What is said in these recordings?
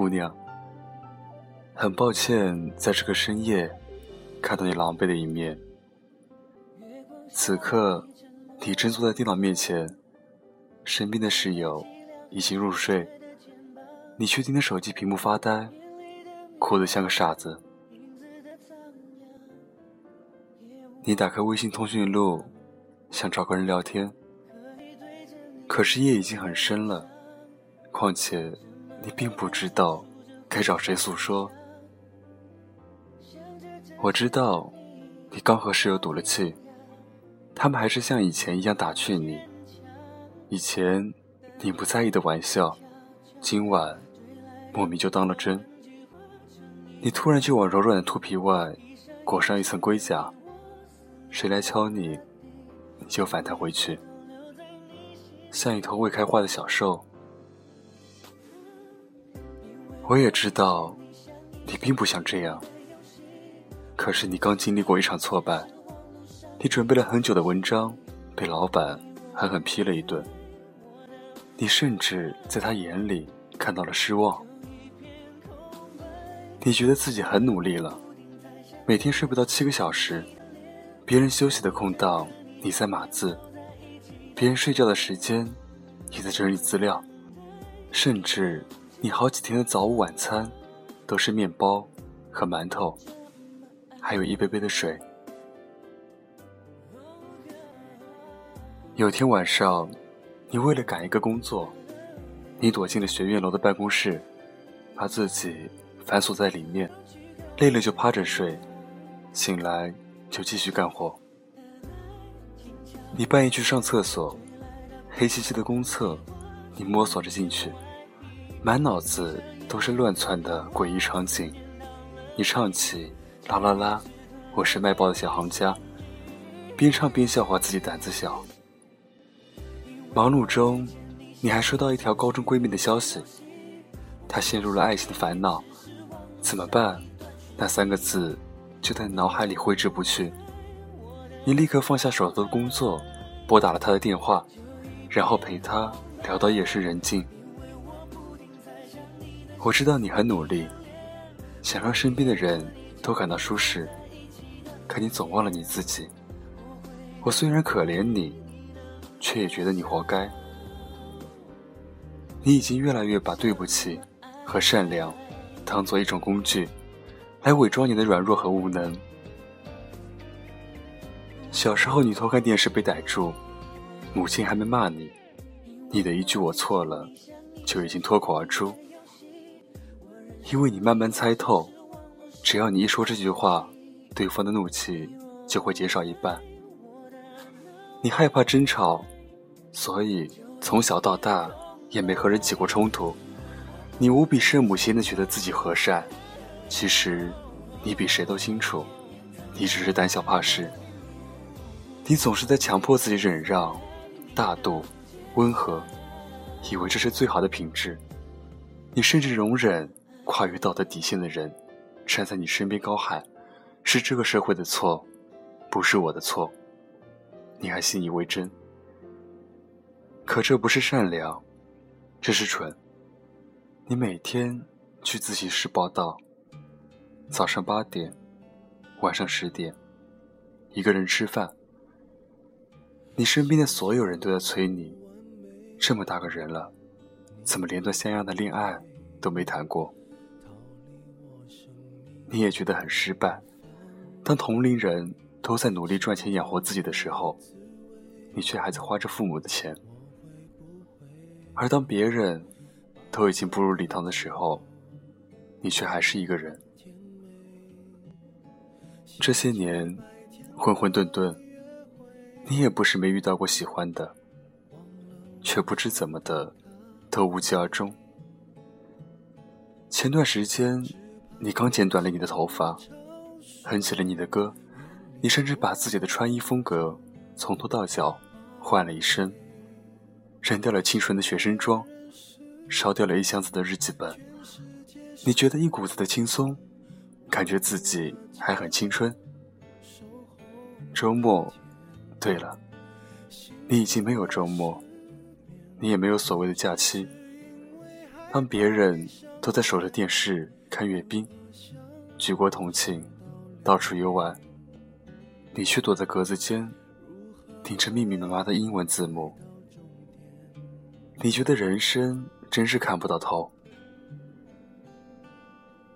姑娘，很抱歉在这个深夜看到你狼狈的一面。此刻，你正坐在电脑面前，身边的室友已经入睡，你却盯着手机屏幕发呆，哭得像个傻子。你打开微信通讯录，想找个人聊天，可是夜已经很深了，况且你并不知道该找谁诉说。我知道，你刚和室友赌了气，他们还是像以前一样打趣你。以前你不在意的玩笑，今晚莫名就当了真。你突然就往柔软的兔皮外裹上一层龟甲。谁来敲你，你就反弹回去，像一头未开化的小兽。我也知道，你并不想这样。可是你刚经历过一场挫败，你准备了很久的文章，被老板狠狠批了一顿。你甚至在他眼里看到了失望。你觉得自己很努力了，每天睡不到七个小时。别人休息的空档，你在码字；别人睡觉的时间，你在整理资料。甚至，你好几天的早午晚餐，都是面包和馒头，还有一杯杯的水。有天晚上，你为了赶一个工作，你躲进了学院楼的办公室，把自己反锁在里面，累了就趴着睡，醒来。就继续干活。你半夜去上厕所，黑漆漆的公厕，你摸索着进去，满脑子都是乱窜的诡异场景。你唱起啦啦啦，我是卖报的小行家，边唱边笑话自己胆子小。忙碌中，你还收到一条高中闺蜜的消息，她陷入了爱情的烦恼，怎么办？那三个字。就在你脑海里挥之不去。你立刻放下手头的工作，拨打了她的电话，然后陪她聊到夜深人静。我知道你很努力，想让身边的人都感到舒适，可你总忘了你自己。我虽然可怜你，却也觉得你活该。你已经越来越把对不起和善良当做一种工具。来伪装你的软弱和无能。小时候，你偷看电视被逮住，母亲还没骂你，你的一句“我错了”就已经脱口而出。因为你慢慢猜透，只要你一说这句话，对方的怒气就会减少一半。你害怕争吵，所以从小到大也没和人起过冲突。你无比圣母心的觉得自己和善。其实，你比谁都清楚，你只是胆小怕事。你总是在强迫自己忍让、大度、温和，以为这是最好的品质。你甚至容忍跨越道德底线的人站在你身边高喊：“是这个社会的错，不是我的错。”你还信以为真。可这不是善良，这是蠢。你每天去自习室报道。早上八点，晚上十点，一个人吃饭。你身边的所有人都在催你，这么大个人了，怎么连段像样的恋爱都没谈过？你也觉得很失败。当同龄人都在努力赚钱养活自己的时候，你却还在花着父母的钱。而当别人都已经步入礼堂的时候，你却还是一个人。这些年，混混沌沌，你也不是没遇到过喜欢的，却不知怎么的，都无疾而终。前段时间，你刚剪短了你的头发，哼起了你的歌，你甚至把自己的穿衣风格从头到脚换了一身，扔掉了清纯的学生装，烧掉了一箱子的日记本，你觉得一股子的轻松。感觉自己还很青春。周末，对了，你已经没有周末，你也没有所谓的假期。当别人都在守着电视看阅兵，举国同庆，到处游玩。你却躲在格子间，顶着密密麻麻的英文字母。你觉得人生真是看不到头。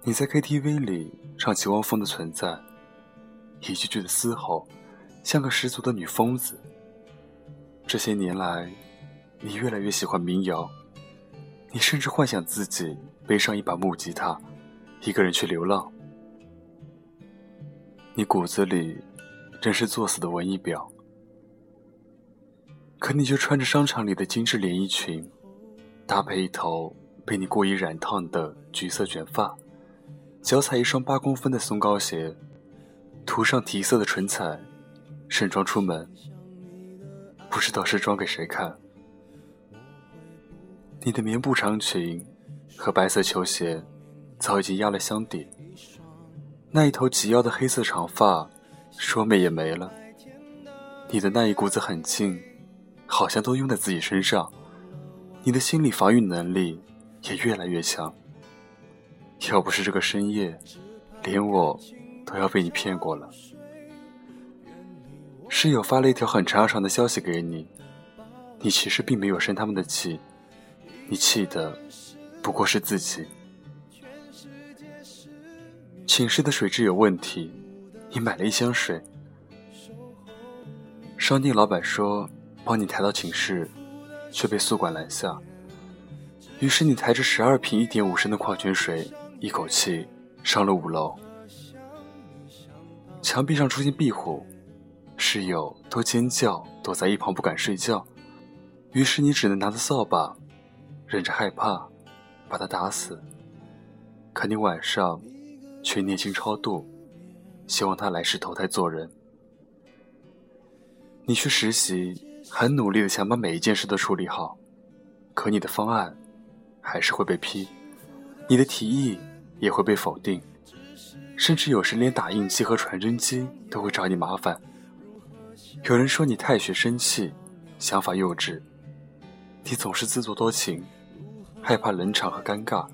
你在 KTV 里唱起汪峰的存在，一句句的嘶吼，像个十足的女疯子。这些年来，你越来越喜欢民谣，你甚至幻想自己背上一把木吉他，一个人去流浪。你骨子里真是作死的文艺婊，可你却穿着商场里的精致连衣裙，搭配一头被你过于染烫的橘色卷发。脚踩一双八公分的松糕鞋，涂上提色的唇彩，盛装出门，不知道是装给谁看。你的棉布长裙和白色球鞋早已经压了箱底，那一头及腰的黑色长发说没也没了。你的那一股子狠劲，好像都用在自己身上，你的心理防御能力也越来越强。要不是这个深夜，连我都要被你骗过了。室友发了一条很长很长的消息给你，你其实并没有生他们的气，你气的不过是自己。寝室的水质有问题，你买了一箱水。商店老板说帮你抬到寝室，却被宿管拦下。于是你抬着十二瓶一点五升的矿泉水。一口气上了五楼，墙壁上出现壁虎，室友都尖叫，躲在一旁不敢睡觉。于是你只能拿着扫把，忍着害怕，把他打死。可你晚上却念经超度，希望他来世投胎做人。你去实习，很努力的想把每一件事都处理好，可你的方案还是会被批，你的提议。也会被否定，甚至有时连打印机和传真机都会找你麻烦。有人说你太学生气，想法幼稚，你总是自作多情，害怕冷场和尴尬，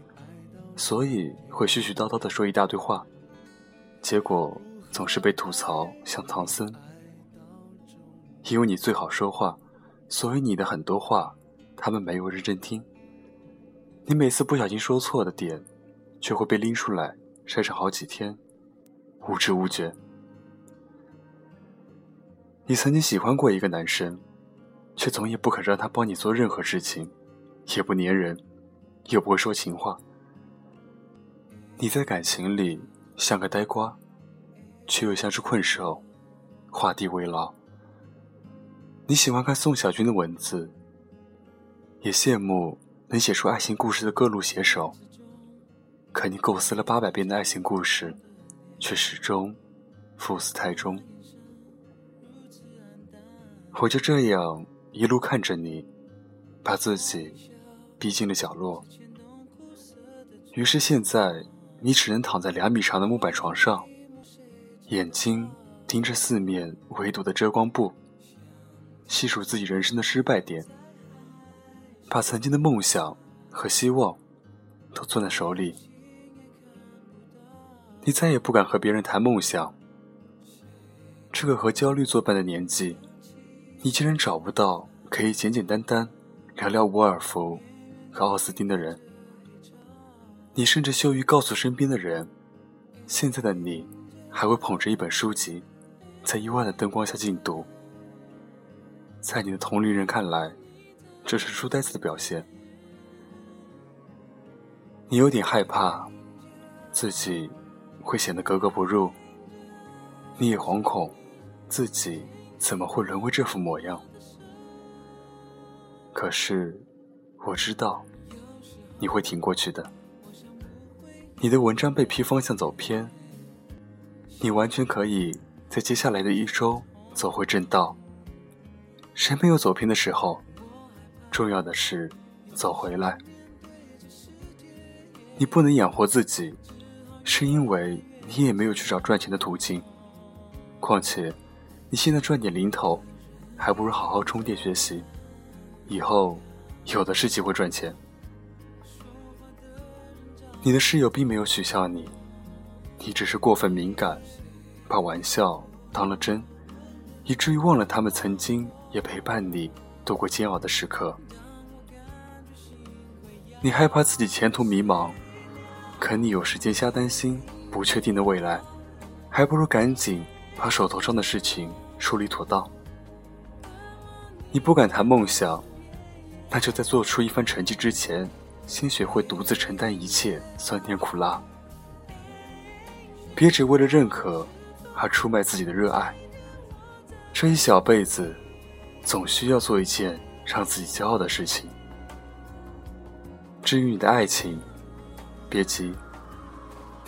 所以会絮絮叨叨地说一大堆话，结果总是被吐槽像唐僧。因为你最好说话，所以你的很多话他们没有认真听。你每次不小心说错的点。却会被拎出来晒上好几天，无知无觉。你曾经喜欢过一个男生，却总也不肯让他帮你做任何事情，也不粘人，又不会说情话。你在感情里像个呆瓜，却又像只困兽，画地为牢。你喜欢看宋小军的文字，也羡慕能写出爱情故事的各路写手。可你构思了八百遍的爱情故事，却始终赴死太终。我就这样一路看着你，把自己逼进了角落。于是现在，你只能躺在两米长的木板床上，眼睛盯着四面围堵的遮光布，细数自己人生的失败点，把曾经的梦想和希望都攥在手里。你再也不敢和别人谈梦想。这个和焦虑作伴的年纪，你竟然找不到可以简简单单聊聊伍尔夫和奥斯汀的人。你甚至羞于告诉身边的人，现在的你还会捧着一本书籍，在幽暗的灯光下静读。在你的同龄人看来，这是书呆子的表现。你有点害怕自己。会显得格格不入，你也惶恐，自己怎么会沦为这副模样？可是，我知道，你会挺过去的。你的文章被批方向走偏，你完全可以在接下来的一周走回正道。谁没有走偏的时候？重要的是走回来。你不能养活自己。是因为你也没有去找赚钱的途径，况且你现在赚点零头，还不如好好充电学习，以后有的是机会赚钱。你的室友并没有取笑你，你只是过分敏感，把玩笑当了真，以至于忘了他们曾经也陪伴你度过煎熬的时刻。你害怕自己前途迷茫，可你有时间瞎担心不确定的未来，还不如赶紧把手头上的事情处理妥当。你不敢谈梦想，那就在做出一番成绩之前。先学会独自承担一切酸甜苦辣，别只为了认可而出卖自己的热爱。这一小辈子，总需要做一件让自己骄傲的事情。至于你的爱情，别急，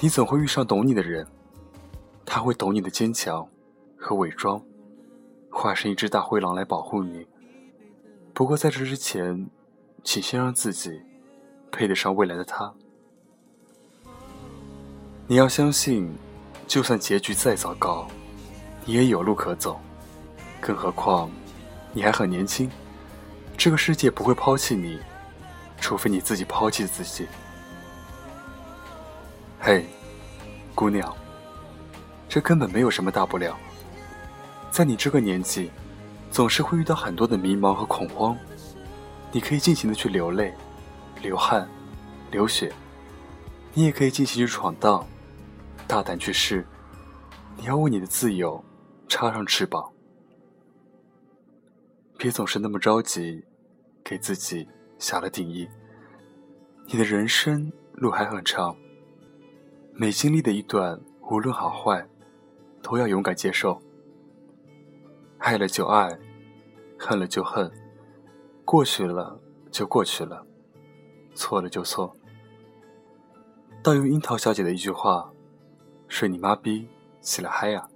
你总会遇上懂你的人，他会懂你的坚强和伪装，化身一只大灰狼来保护你。不过在这之前，请先让自己。配得上未来的他，你要相信，就算结局再糟糕，你也有路可走。更何况，你还很年轻，这个世界不会抛弃你，除非你自己抛弃自己。嘿，姑娘，这根本没有什么大不了。在你这个年纪，总是会遇到很多的迷茫和恐慌，你可以尽情的去流泪。流汗，流血，你也可以尽情去闯荡，大胆去试。你要为你的自由插上翅膀，别总是那么着急，给自己下了定义。你的人生路还很长，每经历的一段，无论好坏，都要勇敢接受。爱了就爱，恨了就恨，过去了就过去了。错了就错。盗用樱桃小姐的一句话：“睡你妈逼，起来嗨呀！”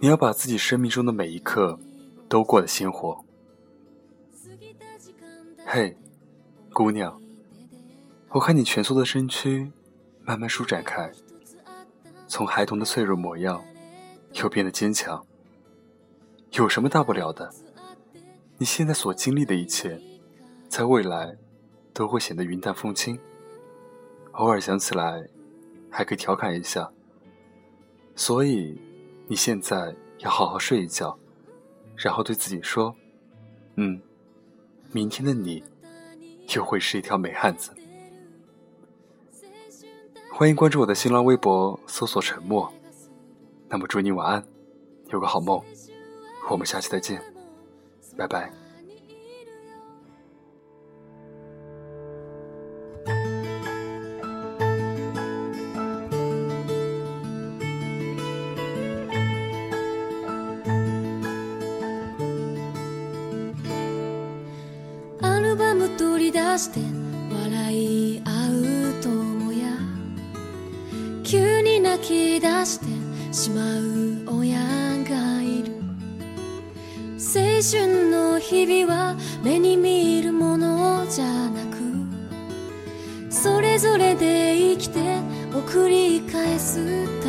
你要把自己生命中的每一刻都过得鲜活。嘿，姑娘，我看你蜷缩的身躯慢慢舒展开，从孩童的脆弱模样又变得坚强。有什么大不了的？你现在所经历的一切。在未来，都会显得云淡风轻。偶尔想起来，还可以调侃一下。所以，你现在要好好睡一觉，然后对自己说：“嗯，明天的你，又会是一条美汉子。”欢迎关注我的新浪微博，搜索“沉默”。那么，祝你晚安，有个好梦。我们下期再见，拜拜。して笑い合う友や。急に泣き出してしまう親がいる。青春の日々は目に見るものじゃなくそれぞれで生きて送り返す。